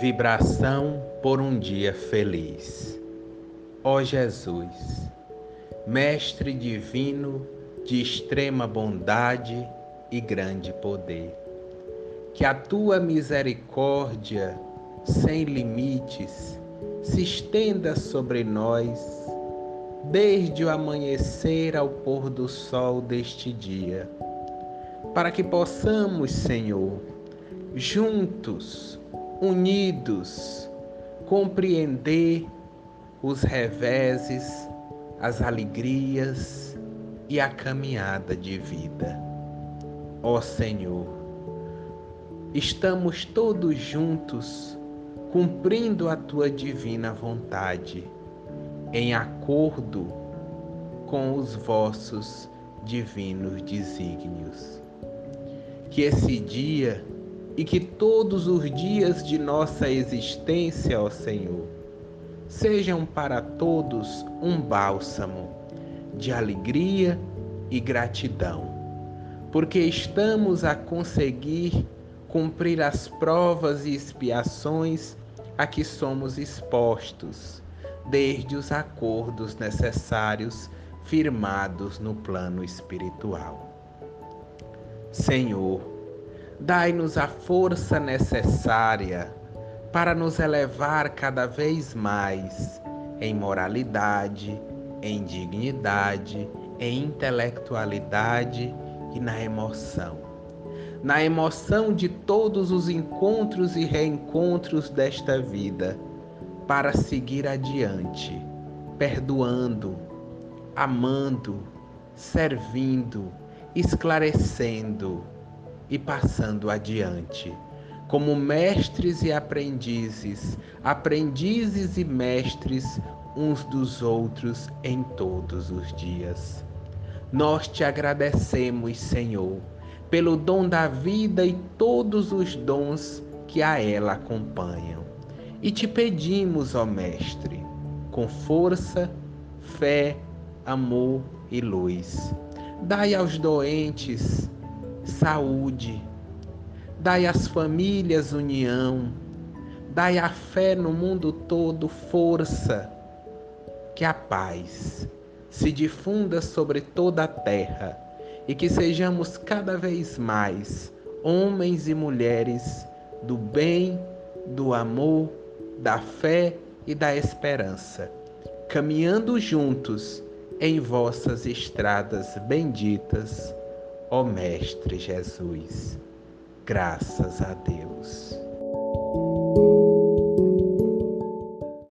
Vibração por um dia feliz. Ó Jesus, Mestre divino de extrema bondade e grande poder, que a tua misericórdia sem limites se estenda sobre nós, desde o amanhecer ao pôr do sol deste dia, para que possamos, Senhor, juntos, unidos, compreender os reveses, as alegrias e a caminhada de vida. Ó Senhor, estamos todos juntos cumprindo a tua divina vontade, em acordo com os vossos divinos desígnios. Que esse dia e que todos os dias de nossa existência, ó Senhor, sejam para todos um bálsamo de alegria e gratidão, porque estamos a conseguir cumprir as provas e expiações a que somos expostos, desde os acordos necessários firmados no plano espiritual. Senhor, Dai-nos a força necessária para nos elevar cada vez mais em moralidade, em dignidade, em intelectualidade e na emoção. Na emoção de todos os encontros e reencontros desta vida, para seguir adiante, perdoando, amando, servindo, esclarecendo e passando adiante. Como mestres e aprendizes, aprendizes e mestres uns dos outros em todos os dias. Nós te agradecemos, Senhor, pelo dom da vida e todos os dons que a ela acompanham. E te pedimos, ó Mestre, com força, fé, amor e luz, dai aos doentes saúde. Dai às famílias união. Dai à fé no mundo todo força. Que a paz se difunda sobre toda a terra e que sejamos cada vez mais homens e mulheres do bem, do amor, da fé e da esperança, caminhando juntos em vossas estradas benditas Ó Mestre Jesus, graças a Deus.